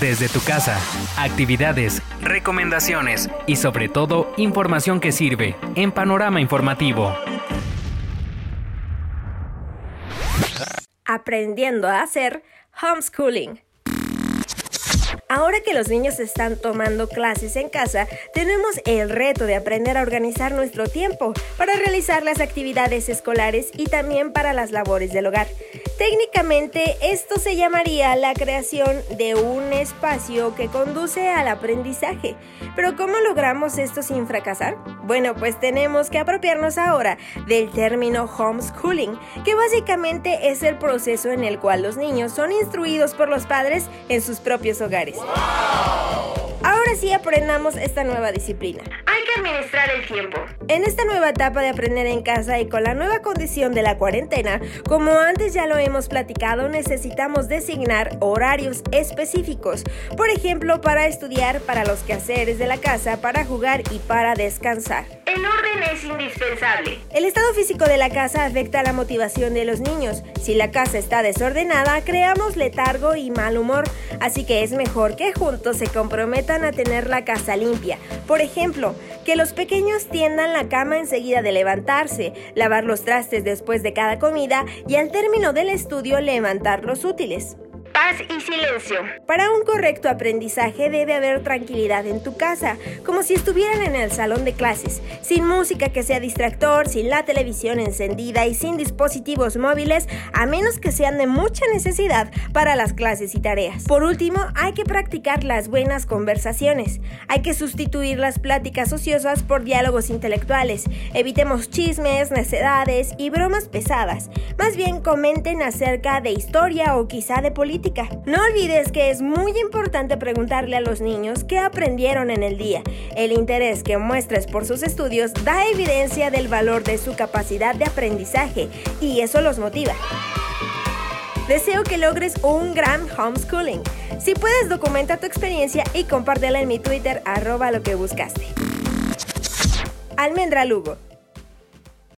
desde tu casa, actividades, recomendaciones y sobre todo información que sirve en Panorama Informativo. Aprendiendo a hacer homeschooling. Ahora que los niños están tomando clases en casa, tenemos el reto de aprender a organizar nuestro tiempo para realizar las actividades escolares y también para las labores del hogar. Técnicamente, esto se llamaría la creación de un espacio que conduce al aprendizaje. Pero ¿cómo logramos esto sin fracasar? Bueno, pues tenemos que apropiarnos ahora del término homeschooling, que básicamente es el proceso en el cual los niños son instruidos por los padres en sus propios hogares. Ahora sí aprendamos esta nueva disciplina. Administrar el tiempo. En esta nueva etapa de aprender en casa y con la nueva condición de la cuarentena, como antes ya lo hemos platicado, necesitamos designar horarios específicos. Por ejemplo, para estudiar, para los quehaceres de la casa, para jugar y para descansar. Es indispensable. El estado físico de la casa afecta la motivación de los niños. Si la casa está desordenada, creamos letargo y mal humor. Así que es mejor que juntos se comprometan a tener la casa limpia. Por ejemplo, que los pequeños tiendan la cama enseguida de levantarse, lavar los trastes después de cada comida y al término del estudio levantar los útiles paz y silencio. Para un correcto aprendizaje debe haber tranquilidad en tu casa, como si estuvieran en el salón de clases, sin música que sea distractor, sin la televisión encendida y sin dispositivos móviles, a menos que sean de mucha necesidad para las clases y tareas. Por último, hay que practicar las buenas conversaciones. Hay que sustituir las pláticas ociosas por diálogos intelectuales. Evitemos chismes, necedades y bromas pesadas. Más bien comenten acerca de historia o quizá de política no olvides que es muy importante preguntarle a los niños qué aprendieron en el día. El interés que muestres por sus estudios da evidencia del valor de su capacidad de aprendizaje y eso los motiva. Deseo que logres un gran homeschooling. Si puedes, documenta tu experiencia y compártela en mi Twitter, arroba lo que buscaste. Almendra Lugo.